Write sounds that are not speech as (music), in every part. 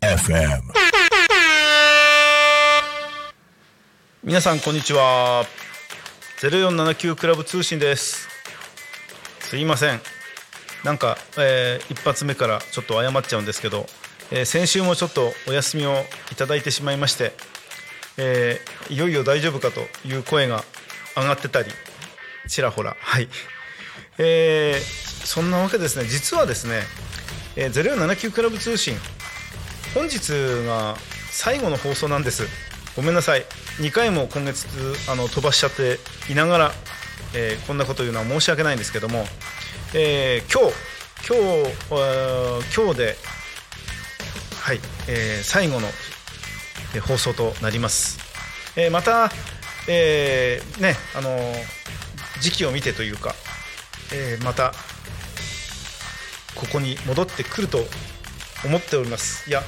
FM. 皆さんこんにちは。0479クラブ通信です。すいません。なんか、えー一発目からちょっと謝っちゃうんですけど、えー先週もちょっとお休みをいただいてしまいまして、えーいよいよ大丈夫かという声が上がってたりちらほら。はい、えーそんなわけですね。実はですね、えー0479クラブ通信。本日が最後の放送なんです。ごめんなさい。2回も今月あの飛ばしちゃっていながら、えーこんなこと言うのは申し訳ないんですけども、えー今日今日えー今日ではい、えー最後のえ放送となります、えーまた、えーねあの時期を見てというか、えーまたここに戻ってくると思っております。いや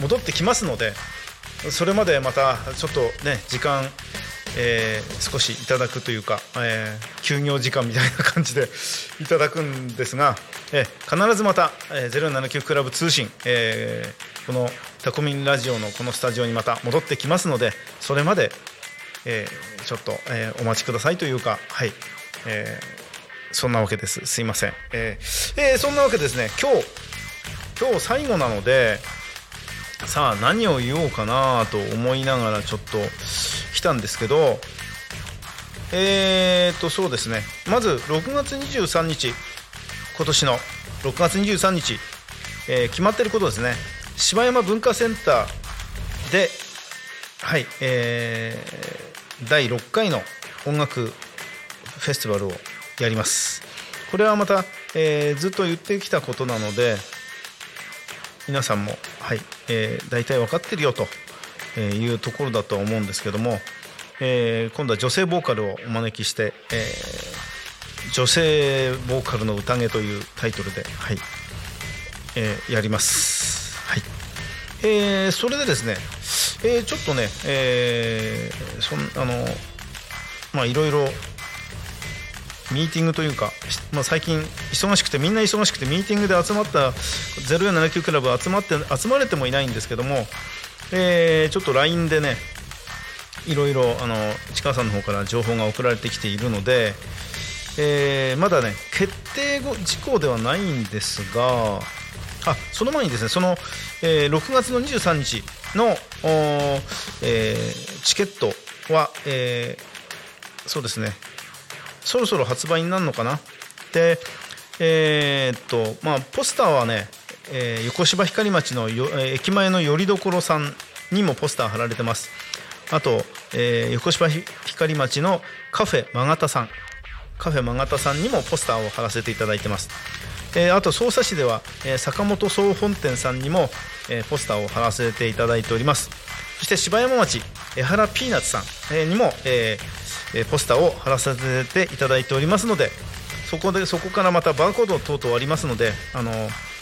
戻ってきますのでそれまでまたちょっとね時間、えー少しいただくというか、えー休業時間みたいな感じで (laughs) いただくんですが、えー必ずまた、えー、079クラブ通信、えーこのタコミンラジオのこのスタジオにまた戻ってきますのでそれまで、えーちょっと、えーお待ちくださいというかはい、えーそんなわけです。すいません、えーえそんなわけですね。今日今日最後なのでさあ何を言おうかなと思いながらちょっと来たんですけどえーとそうですね。まず6月23日。今年の6月23日、え決まってることですね。柴山文化センターではいえー第6回の音楽フェスティバルをやりますこれはまた、えーずっと言ってきたことなので皆さんも、はいえー、大体分かってるよというところだと思うんですけども、えー今度は女性ボーカルをお招きして、えー女性ボーカルの宴というタイトルで、はいえーやります。はいえーそれでですね、えーちょっとね、えーそんあのまあいろいろミーティングというか、まあ、最近忙しくてみんな忙しくてミーティングで集まった0479クラブ集まって集まれてもいないんですけども、えーちょっと LINE でねいろいろあの市川さんの方から情報が送られてきているので、えーまだね決定後事項ではないんですがあその前にですねその、えー6月の23日の、えーチケットは、えーそうですね。そろそろ発売になるのかな？でえーっとまあポスターはね、えー横芝光町のよ、えー駅前のよりどころさんにもポスター貼られてます。あと、えー横芝光町のカフェマガタさん。カフェマガタさんにもポスターを貼らせていただいてます。えーあと匝瑳市では、えー坂本総本店さんにも、えーポスターを貼らせていただいておりますそして柴山町江原ピーナッツさん、えにも、えーえポスターを貼らせていただいておりますのでそこでそこからまたバーコード等々ありますのであの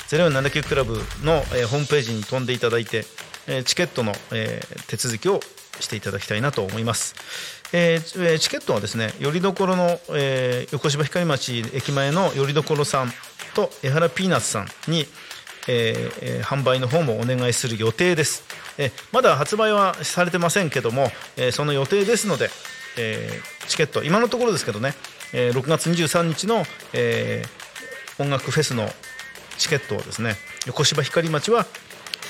0479クラブの、えーホームページに飛んでいただいて、えーチケットの、えー手続きをしていただきたいなと思います。ええーチケットはですねよりどころの、えー横芝光町駅前のよりどころさんと江原ピーナッツさんに、えー販売の方もお願いする予定です、えまだ発売はされてませんけども、えその予定ですので、えチケット今のところですけどね、え6月23日の、え音楽フェスのチケットをですね横芝光町は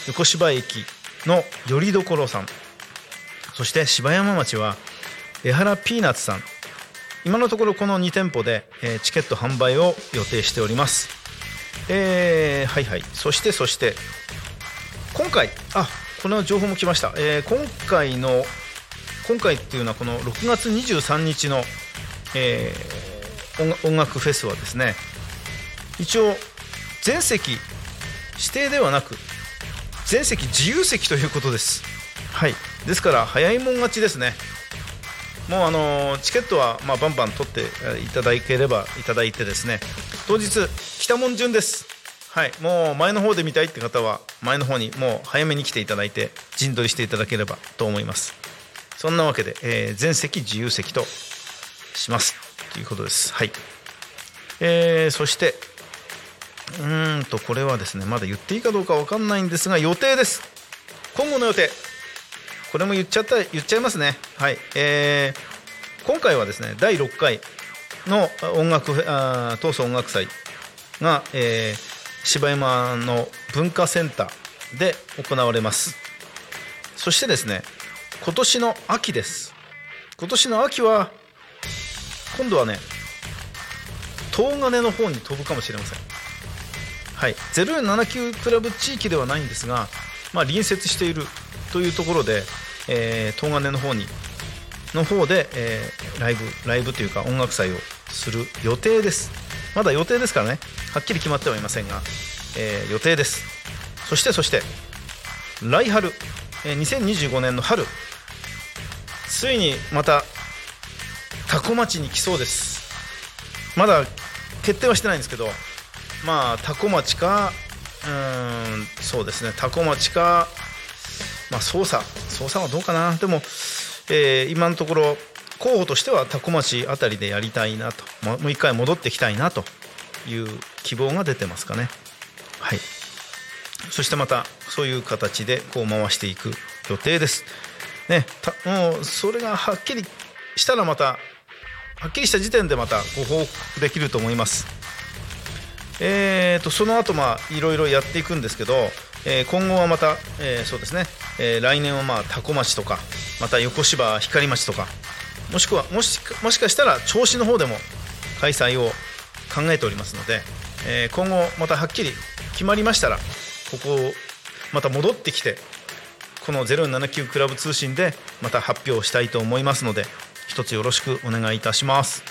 横芝駅のよりどころさんそして柴山町は江原ピーナッツさん今のところこの2店舗で、えチケット販売を予定しております。えーはいはい。そしてそして。今回あこの情報も来ました、えー今回の今回っていうのはこの6月23日の、えー音楽フェスはですね一応全席指定ではなく全席自由席ということです。はい。ですから早いもん勝ちですね。もうあのチケットはまあバンバン取っていただければいただいてですね。当日来たもん順です。はいもう前の方で見たいって方は前の方にもう早めに来ていただいて陣取りしていただければと思います。そんなわけで、えー全席自由席とします。ということです。はい。えー、そしてうーんとこれはですねまだ言っていいかどうかわかんないんですが予定です。今後の予定。これも言っちゃった言っちゃいますね。はい。えー、今回はですね第6回の音楽あ闘争音楽祭が、えー、柴山の文化センターで行われます。そしてですね今年の秋です。今年の秋は今度はね東金の方に飛ぶかもしれません。はい。079クラブ地域ではないんですが、まあ、隣接しているというところで、えー、東金の方にの方で、えー、ライブライブというか音楽祭をする予定です。まだ予定ですからね。はっきり決まってはいませんが、えー、予定です。そしてそして来春、えー、2025年の春。ついにまた多古町に来そうです。まだ決定はしてないんですけど。まあ多古町かうんそうですね。多古町かまあ捜査。捜査はどうかな。でも、えー、今のところ候補としては多古町あたりでやりたいなと。もう一回戻ってきたいなという希望が出てますかね。はい。そしてまたそういう形でこう回していく予定です。ねもうそれがはっきりしたらまたはっきりした時点でまたご報告できると思います。えーとその後まあいろいろやっていくんですけど、えー、今後はまた、えー、そうですね、えー、来年はまあ多古町とかまた横芝光町とかもしくはもしもしかしたら銚子の方でも開催を考えておりますので、えー、今後またはっきり決まりましたらここをまた戻ってきてこの079クラブ通信でまた発表したいと思いますので一つよろしくお願いいたします。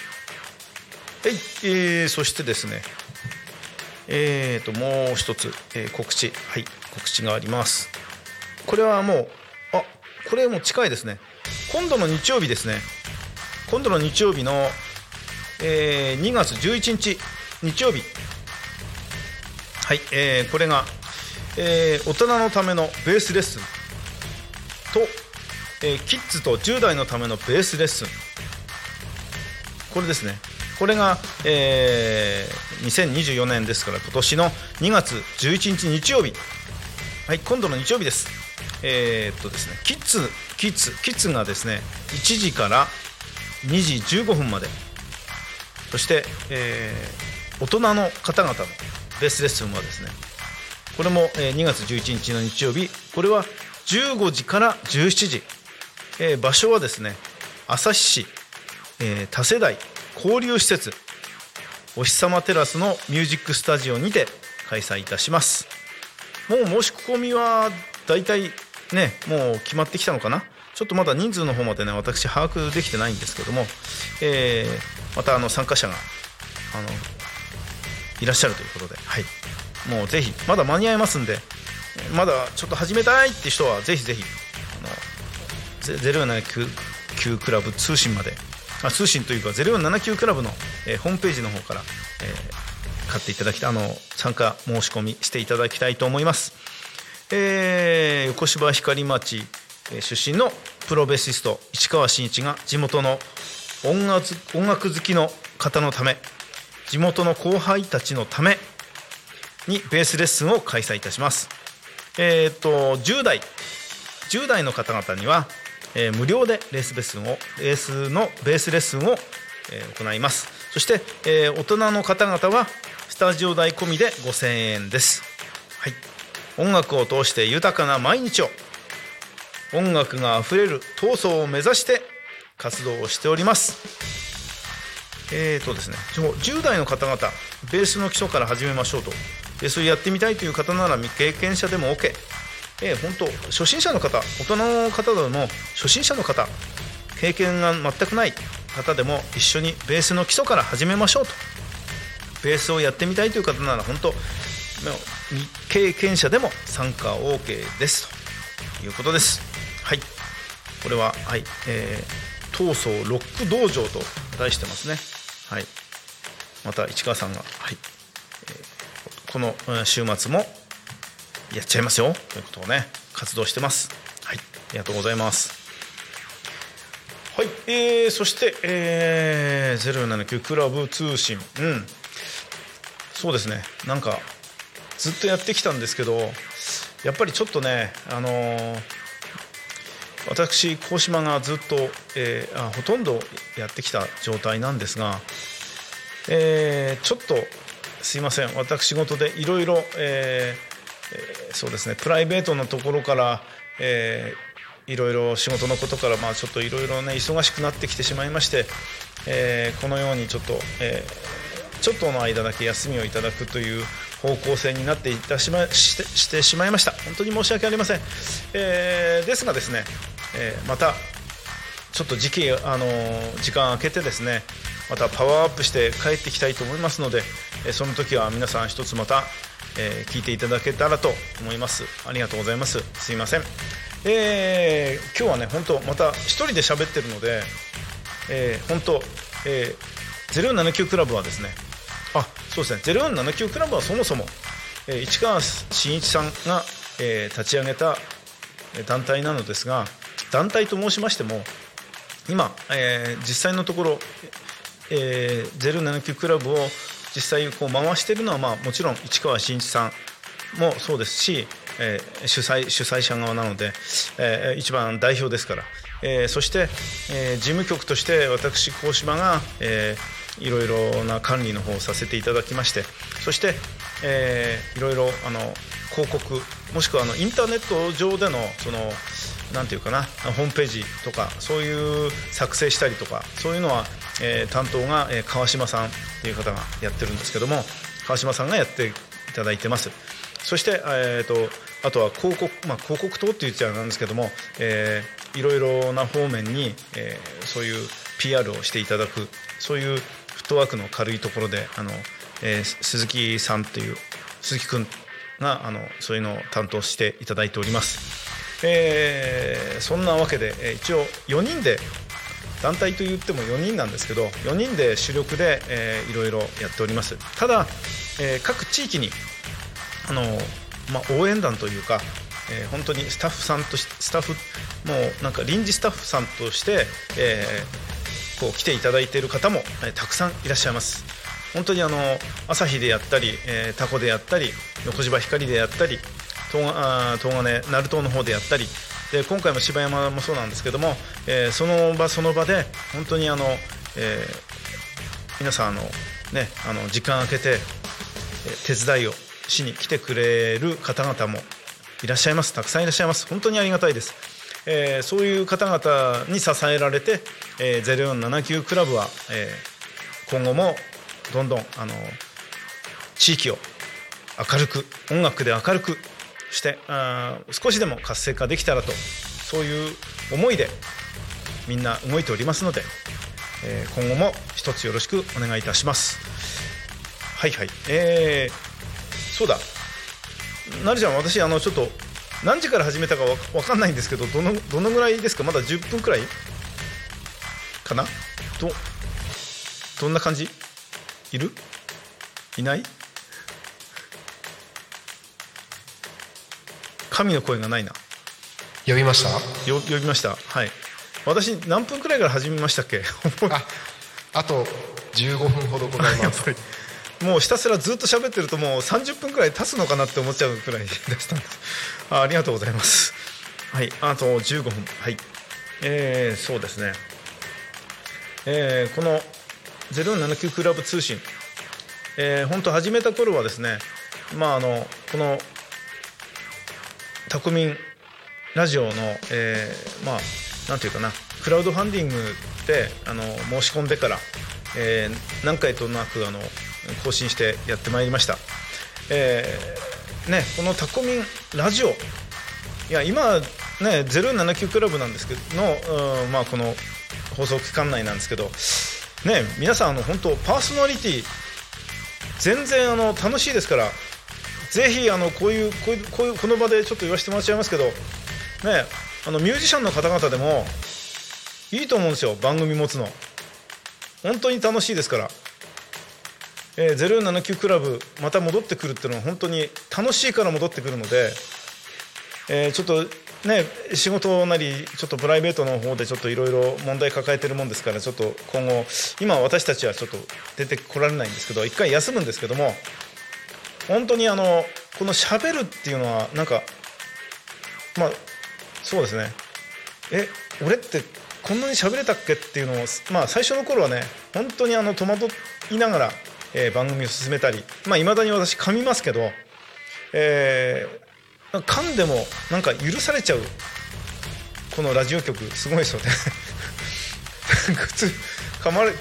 はい、えー、そしてですねえーともう一つ、えー、告知。はい告知があります。これはもうあこれも近いですね。今度の日曜日ですね。今度の日曜日の、えー、2月11日日曜日。はい、えー、これが、えー、大人のためのベースレッスン。と、えー、キッズと10代のためのベースレッスン。これですね。これが、えー、2024年ですから今年の2月11日日曜日。はい今度の日曜日です。えー、っとですねキッズキッズキッズがですね1時から2時15分まで。そして、えー、大人の方々のベースレッスンはですねこれも、えー、2月11日の日曜日。これは15時から17時、えー、場所はですね旭市、えー、多世代交流施設。お日様テラスのミュージックスタジオにて開催いたします。もう申し込みはだいたいねもう決まってきたのかな？ちょっとまだ人数の方までね私把握できてないんですけども、えー、またあの参加者があのいらっしゃるということで、はい、もうぜひまだ間に合いますんでまだちょっと始めたいって人はぜひぜひあの079クラブ通信まであ通信というか0479クラブの、えー、ホームページの方から、えー、買っていただきたいあの参加申し込みしていただきたいと思います、えー、横芝光町出身のプロベーシスト市川真一が地元の音楽音楽好きの方のため地元の後輩たちのためにベースレッスンを開催いたします。えっ、と10代10代の方々には、えー、無料でレースレッスンをレースのベースレッスンを、えー、行います。そして、えー、大人の方々はスタジオ代込みで5000円です。はい。音楽を通して豊かな毎日を音楽があふれる闘争を目指して活動をしております。えーとですね10代の方々ベースの基礎から始めましょうと。ベースをやってみたいという方なら未経験者でも OK えー、本当初心者の方大人の方でも初心者の方経験が全くない方でも一緒にベースの基礎から始めましょうと。ベースをやってみたいという方なら本当未経験者でも参加 OK です。ということです。はい。これははい、えー、闘争ロック道場と題してますね。はい。また市川さんがはい、えー、この週末もやっちゃいますよ。ということをね活動してます。はい。ありがとうございます。はい、えー、そして、えー、079クラブ通信、うん、そうですね、なんかずっとやってきたんですけど、やっぱりちょっとね、あのー私、高島がずっと、えーあほとんどやってきた状態なんですが、えーちょっとすいません、私事でいろいろ、そうですね、プライベートのところから、えーいろいろ仕事のことから、まあ、ちょっといろいろね忙しくなってきてしまいまして、えこのようにちょっと、えちょっとの間だけ休みをいただくという方向性になっていたしましてしてしまいました。本当に申し訳ありません、えですがですね、えーまたちょっと時期、あのー時間空けてですねまたパワーアップして帰ってきたいと思いますので、えーその時は皆さん一つまた、えー聞いていただけたらと思います。ありがとうございます。すいません、えー今日はね本当また一人で喋ってるので、えー本当、えー、079クラブはですねあそうですね。0479クラブはそもそも、えー市川真一さんが、えー立ち上げたえ団体なのですが団体と申しましても今、えー実際のところ、えー、079クラブを実際こう回しているのは、まあ、もちろん市川真一さんもそうですし、えー主催主催者側なので、えー一番代表ですから、えーそして、えー事務局として私高島が、えーいろいろな管理の方をさせていただきましてそして、えーいろいろあの広告もしくはあのインターネット上でのそのなんていうかなホームページとかそういう作成したりとかそういうのは、えー担当が、えー川島さんという方がやってるんですけども川島さんがやっていただいてます。そして、えー、とあとは広告、まあ、広告塔って言っちゃなんですけども、えーいろいろな方面に、えーそういう PR をしていただくそういうフットワークの軽いところであの、えー鈴木さんという鈴木君があのそういうのを担当していただいております。えーそんなわけで、えー一応4人で団体と言っても4人なんですけど4人で主力で、えーいろいろやっておりますただ、えー各地域にあの、まあ、応援団というか、えー本当にスタッフさんとスタッフもうなんか臨時スタッフさんとして、えーこう来ていただいている方も、えたくさんいらっしゃいます本当にあの朝日でやったり、えータコでやったり横芝光でやったり東あ東金鳴門の方でやったりで今回も柴山もそうなんですけども、えーその場その場で本当にあの、えー皆さんあの、ね、あの時間空けてえ手伝いをしに来てくれる方々もいらっしゃいます。たくさんいらっしゃいます。本当にありがたいです、えーそういう方々に支えられて、えー0479クラブは、えー今後もどんどんあの地域を明るく音楽で明るくしてあ少しでも活性化できたらとそういう思いでみんな動いておりますので、えー今後も一つよろしくお願いいたします。はいはい。えー、そうだ。なるちゃん私あのちょっと何時から始めたかわわかんないんですけどどのどのぐらいですか？まだ10分くらいかな？どどんな感じ？いる？いない？神の声がないな。呼びました？よ呼びました。はい。私何分くらいから始めましたっけ？(laughs) ああと15分ほどございます。(laughs) もうひたすらずっと喋ってるともう30分くらい経つのかなって思っちゃうくらいでしたんで。すあありがとうございます。はい。あと15分。はい。えー、そうですね。えーこの079クラブ通信。えー本当始めた頃はですねまああのこのタコミンラジオの、えーまあなんていうかなクラウドファンディングであの申し込んでから、えー何回となくあの更新してやってまいりました、えーね、このタコミンラジオいや今ね079クラブなんですけどの、うんまあ、この放送期間内なんですけどね皆さんあの本当パーソナリティ全然あの楽しいですからぜひあのこういうこういうこういうこの場でちょっと言わせてもらっちゃいますけどねあのミュージシャンの方々でもいいと思うんですよ番組持つの。本当に楽しいですから、えー、079クラブまた戻ってくるっていうのは本当に楽しいから戻ってくるので、えーちょっとね仕事なりちょっとプライベートの方でちょっといろいろ問題抱えてるもんですからちょっと今後今私たちはちょっと出てこられないんですけど一回休むんですけども本当にあのこの喋るっていうのはなんかまあそうですね。え俺ってこんなに喋れたっけっていうのをまあ最初の頃はね本当にあの戸惑いながら、えー番組を進めたりまあいまだに私噛みますけどえー噛んでもなんか許されちゃうこのラジオ局すごいですよね。(laughs) 普通噛まれ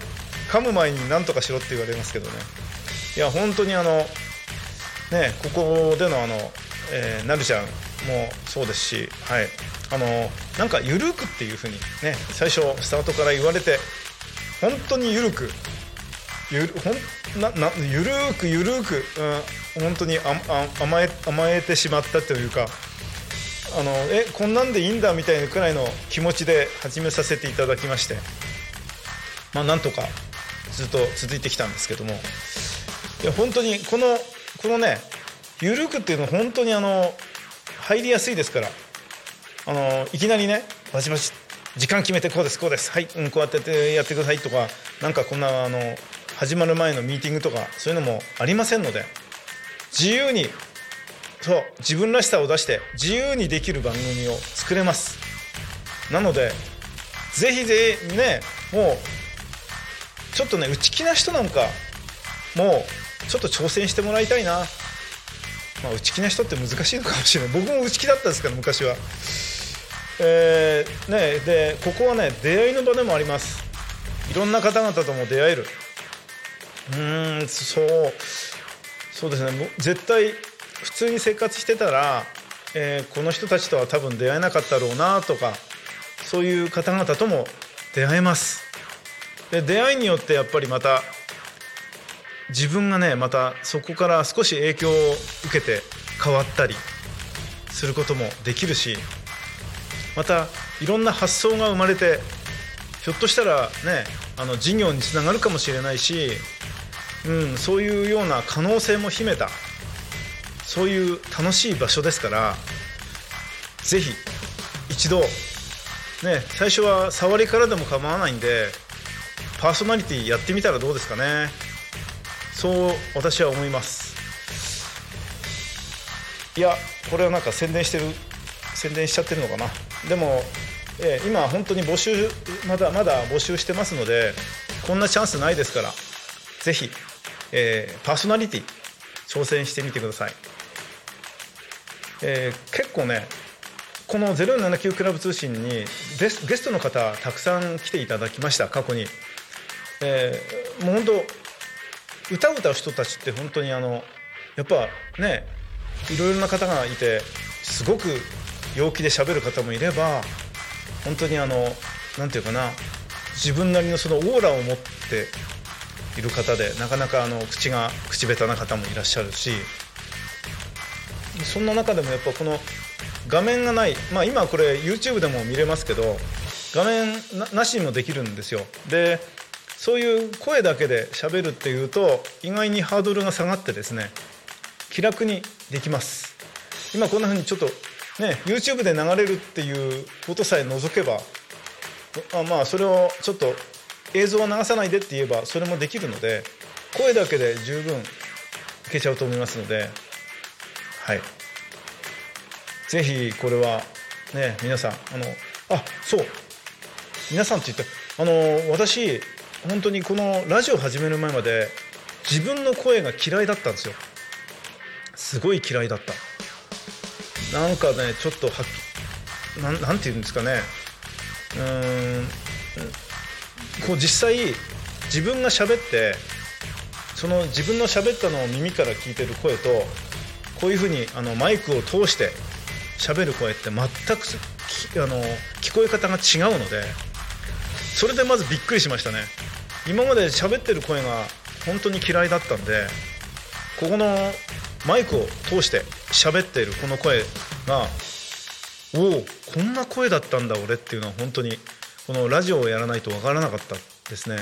噛む前に何とかしろって言われますけどね。いや本当にあのねここでのあの、えーなるちゃんもそうですしはい。あのなんかゆるくっていうふうにね最初スタートから言われて本当にゆるくゆるほんななゆるーくゆるーく、うん、本当にああ甘え甘えてしまったというかあのえこんなんでいいんだみたいなくらいの気持ちで始めさせていただきましてまあなんとかずっと続いてきたんですけどもいや本当にこのこのねゆるくっていうのは本当にあの入りやすいですからあのいきなりねバチバチ時間決めてこうですこうですはい、うん、こうやってやってくださいとかなんかこんなあの始まる前のミーティングとかそういうのもありませんので自由にそう自分らしさを出して自由にできる番組を作れます。なのでぜひぜひねもうちょっとね内気な人なんかもうちょっと挑戦してもらいたいな。まあ、内気な人って難しいのかもしれない。僕も内気だったんですから昔は、えーね、でここはね出会いの場でもあります。いろんな方々とも出会える。うんそうそうですね。もう絶対普通に生活してたら、えーこの人たちとは多分出会えなかったろうなとかそういう方々とも出会えます。で出会いによってやっぱりまた自分がねまたそこから少し影響を受けて変わったりすることもできるしまたいろんな発想が生まれてひょっとしたらねあの事業につながるかもしれないし、うん、そういうような可能性も秘めた。そういう楽しい場所ですからぜひ一度ね最初は触りからでも構わないんでパーソナリティやってみたらどうですかね。そう私は思います。いやこれはなんか宣伝してる宣伝しちゃってるのかな。でも、えー今本当に募集まだまだ募集してますのでこんなチャンスないですからぜひ、えーパーソナリティ挑戦してみてください、えー結構ねこの079クラブ通信にゲスゲストの方たくさん来ていただきました過去に、えーもう本当歌を歌う人たちって本当にあのやっぱねいろいろな方がいてすごく陽気で喋る方もいれば本当にあのなんていうかな自分なりのそのオーラを持っている方でなかなかあの口が口下手な方もいらっしゃるしそんな中でもやっぱこの画面がない、まあ、今これ YouTube でも見れますけど画面なしにもできるんですよ。でそういう声だけで喋るっていうと意外にハードルが下がってですね気楽にできます。今こんな風にちょっとね YouTube で流れるっていうことさえ除けばあまあそれをちょっと映像は流さないでって言えばそれもできるので声だけで十分いけちゃうと思いますのではい。ぜひこれはね皆さんあのあそう。皆さんって言ったあの私本当にこのラジオ始める前まで自分の声が嫌いだったんですよ。すごい嫌いだった。なんかねちょっとはっなんなんて言うんですかね。うーんこう実際自分が喋ってその自分の喋ったのを耳から聞いてる声とこういうふうにあのマイクを通して喋る声って全くあの聞こえ方が違うのでそれでまずびっくりしましたね。今まで喋ってる声が本当に嫌いだったんでここのマイクを通して喋っているこの声がおおこんな声だったんだ俺っていうのは本当にこのラジオをやらないと分からなかったですね。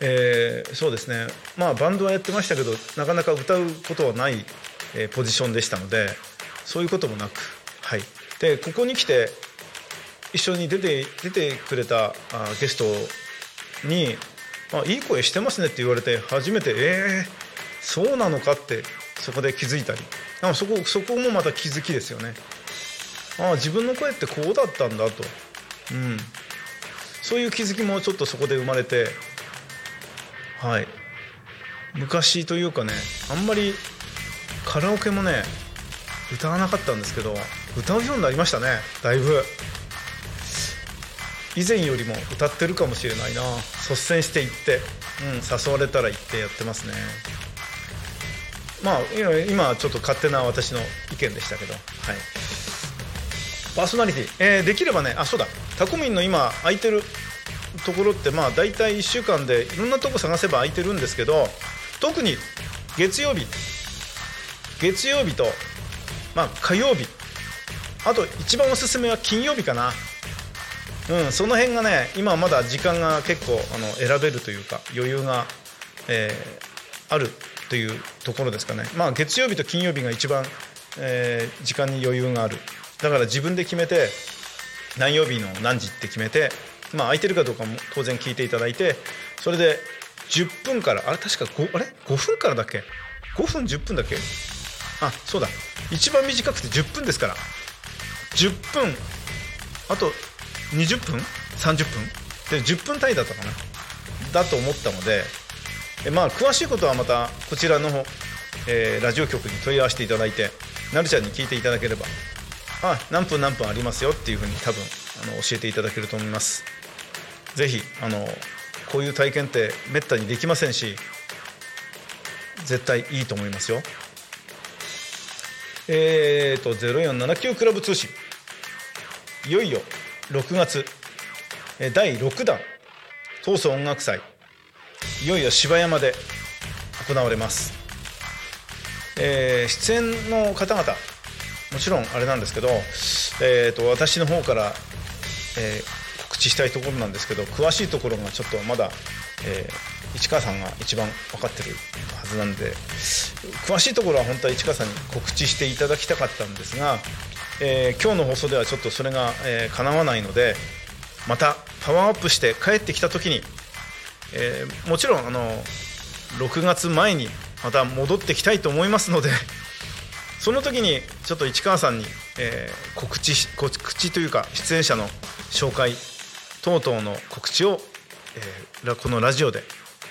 えーそうですね。まあバンドはやってましたけどなかなか歌うことはない、えーポジションでしたのでそういうこともなくはい。でここに来て一緒に出て出てくれたあゲストにあ「いい声してますね」って言われて初めて「えー、そうなのか」ってそこで気づいたり。そこそこもまた気づきですよね。ああ自分の声ってこうだったんだと、うん、そういう気づきもちょっとそこで生まれてはい。昔というかねあんまりカラオケもね歌わなかったんですけど歌うようになりましたねだいぶ。以前よりも歌ってるかもしれないな。率先して行って、うん、誘われたら行ってやってますね。まあ今ちょっと勝手な私の意見でしたけどはい。パーソナリティ、えー、できればねあそうだ。タコミンの今空いてるところってまあ大体1週間でいろんなとこ探せば空いてるんですけど特に月曜日月曜日と、まあ、火曜日あと一番おすすめは金曜日かな。うんその辺がね今まだ時間が結構あの選べるというか余裕が、えー、あるというところですかね。まあ月曜日と金曜日が一番、えー、時間に余裕がある。だから自分で決めて何曜日の何時って決めてまあ空いてるかどうかも当然聞いていただいてそれで10分からあれ確か 5, あれ？5分からだっけ？5分10分だっけ？あそうだ。一番短くて10分ですから。10分。あと20分？30分？で10分単位だったかな？だと思ったのでえまあ詳しいことはまたこちらの、えー、ラジオ局に問い合わせていただいてなるちゃんに聞いていただければ。あ何分何分ありますよっていうふうに多分あの教えていただけると思います。ぜひあのこういう体験ってめったにできませんし絶対いいと思いますよ。えーと0479クラブ通信。いよいよ6月。第6弾。闘争音楽祭。いよいよ芝山で行われます、えー、出演の方々。もちろんあれなんですけど、えーと、私の方から、えー、告知したいところなんですけど詳しいところがちょっとまだ、えー、市川さんが一番分かってるはずなんで詳しいところは本当は市川さんに告知していただきたかったんですがえー、今日の放送ではちょっとそれが、えー、叶わないのでまたパワーアップして帰ってきた時に、えー、もちろんあの6月前にまた戻ってきたいと思いますのでその時にちょっと市川さんに、えー、告知告知というか出演者の紹介等々の告知を、えー、このラジオで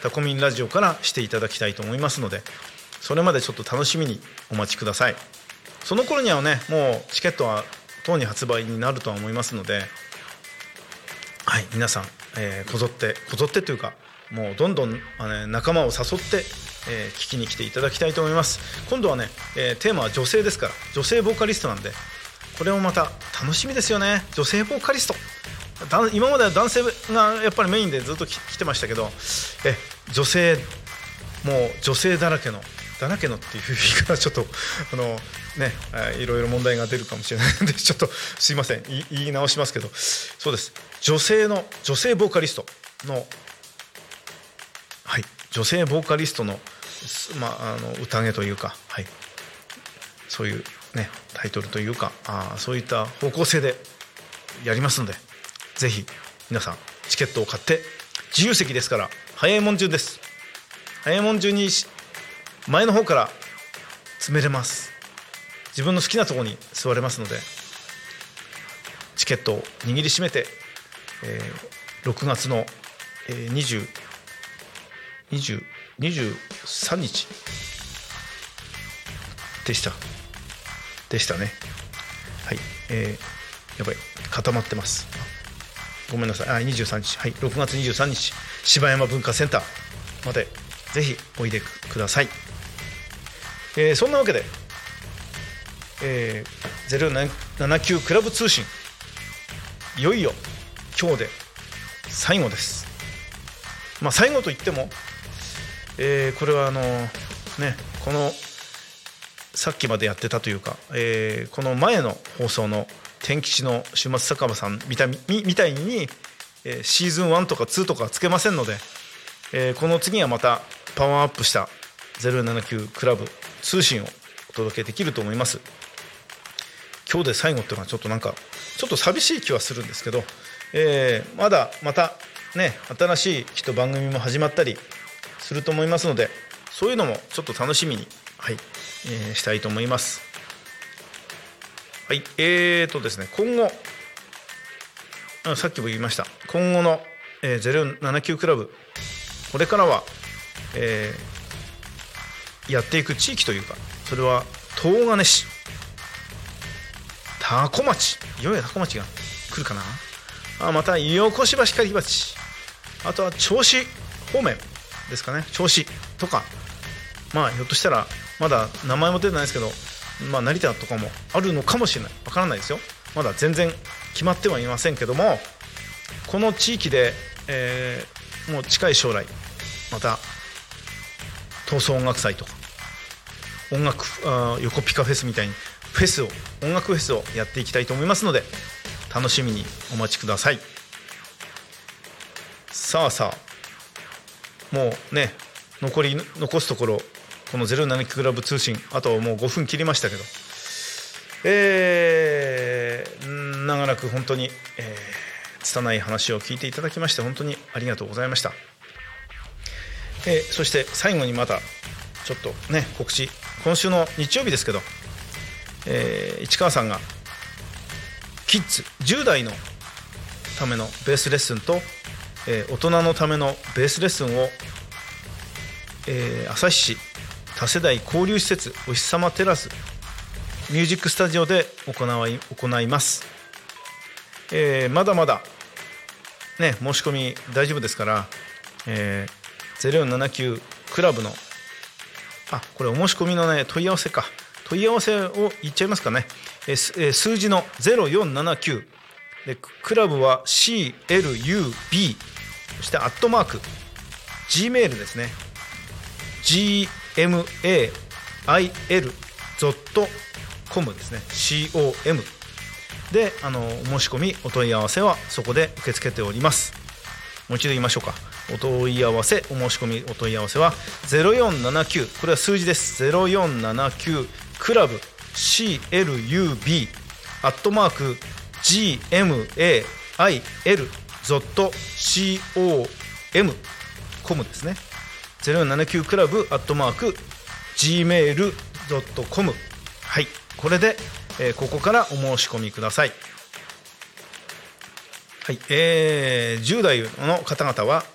タコミンラジオからしていただきたいと思いますのでそれまでちょっと楽しみにお待ちください。その頃にはねもうチケットは当に発売になるとは思いますのではい皆さん、えー、こぞってこぞってというかもうどんどんあの仲間を誘って、えー、聞きに来ていただきたいと思います。今度はね、えー、テーマは女性ですから女性ボーカリストなんでこれもまた楽しみですよね。女性ボーカリスト。今までは男性がやっぱりメインでずっと来てましたけどえ女性もう女性だらけのだらけのっていう言い方はちょっとあのねいろいろ問題が出るかもしれないので (laughs) ちょっとすいません。言い直しますけど。そうです。女性の女性ボーカリストのはい。女性ボーカリストの,、まあ、あの宴というか、はい、そういうねタイトルというかあそういった方向性でやりますのでぜひ皆さんチケットを買って自由席ですから早いもん順です。早いもん順に前の方から詰めれます。自分の好きなとこに座れますのでチケットを握りしめて、えー、6月の、えー、20 20 23日。でした。でしたね。はい。えー、やばい。固まってます。ごめんなさい。あ23日。はい。6月23日。柴山文化センター。までぜひおいでください。えー、そんなわけで、えー、079クラブ通信。いよいよ今日で最後です。まあ最後といっても、えー、これはあのねこのさっきまでやってたというか、えー、この前の放送の天吉の週末酒場さんみたみみたいに、えー、シーズン1とか2とかつけませんので、えー、この次はまたパワーアップした079クラブ通信をお届けできると思います。今日で最後っていうのはちょっとなんかちょっと寂しい気はするんですけど、えーまだまたね新しいきっと番組も始まったりすると思いますのでそういうのもちょっと楽しみに、はいえーしたいと思います。はいえーとですね今後あさっきも言いました。今後の、えー、079クラブこれからは、えーやっていく地域というかそれは東金市多古町いよいよ多古町が来るかな。あまた横芝光町あとは銚子方面。ですかね。銚子とか。まあひょっとしたらまだ名前も出てないですけど、まあ、成田とかもあるのかもしれない。わからないですよ。まだ全然決まってはいませんけどもこの地域で、えーもう近い将来また闘争音楽祭とか音楽あ横ピカフェスみたいにフェスを音楽フェスをやっていきたいと思いますので楽しみにお待ちください。さあさあもうね残り残すところこの07クラブ通信あともう5分切りましたけど。えー長らく本当に、えー拙い話を聞いていただきまして本当にありがとうございました。えーそして最後にまたちょっとね告知今週の日曜日ですけど、えー市川さんがキッズ10代のためのベースレッスンと、えー大人のためのベースレッスンを、えー旭市多世代交流施設お日様テラスミュージックスタジオで行い行います、えーまだまだね申し込み大丈夫ですから、えー、0479クラブのあこれお申し込みのね問い合わせか。問い合わせを言っちゃいますかね、えー数字の0479でクラブは CLUB そしてアットマーク Gmail ですね。Gmail.com ですね。Com であのお申し込みお問い合わせはそこで受け付けております。もう一度言いましょうか。お問い合わせお申し込みお問い合わせは0479これは数字です。0479クラブ。CLUB アットマーク GMAIL.com COM コムですね。079クラブアットマーク Gmail.com はい。これで、えーここからお申し込みください。はい、えー10代の方々は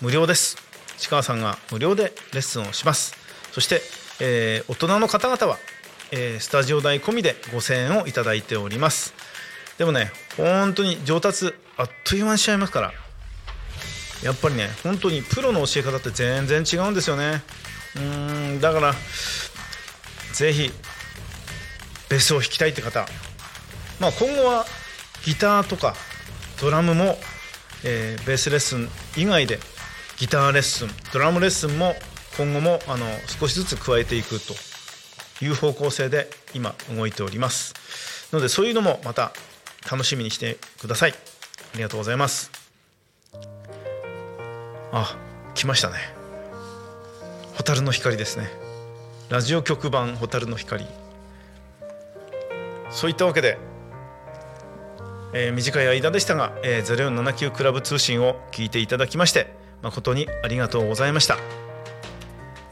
無料です。市川さんが無料でレッスンをします。そして、えー大人の方々は、えースタジオ代込みで5000円をいただいております。でもね本当に上達あっという間にしちゃいますからやっぱりね本当にプロの教え方って全然違うんですよね。うーんだからぜひベースを弾きたいって方、まあ、今後はギターとかドラムも、えーベースレッスン以外でギターレッスンドラムレッスンも今後もあの少しずつ加えていくという方向性で今動いております。のでそういうのもまた楽しみにしてください。ありがとうございます。あ来ましたね。蛍の光ですね。ラジオ局版蛍の光。そういったわけで、えー短い間でしたが、えー、0479クラブ通信を聞いていただきまして誠にありがとうございました、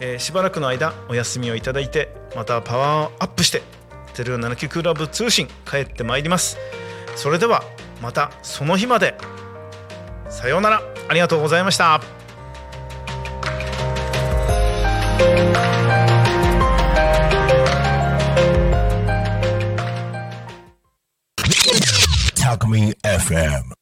えーしばらくの間お休みをいただいてまたパワーアップして0479クラブ通信帰ってまいります。それではまたその日まで。さようなら。ありがとうございました Talk Me FM.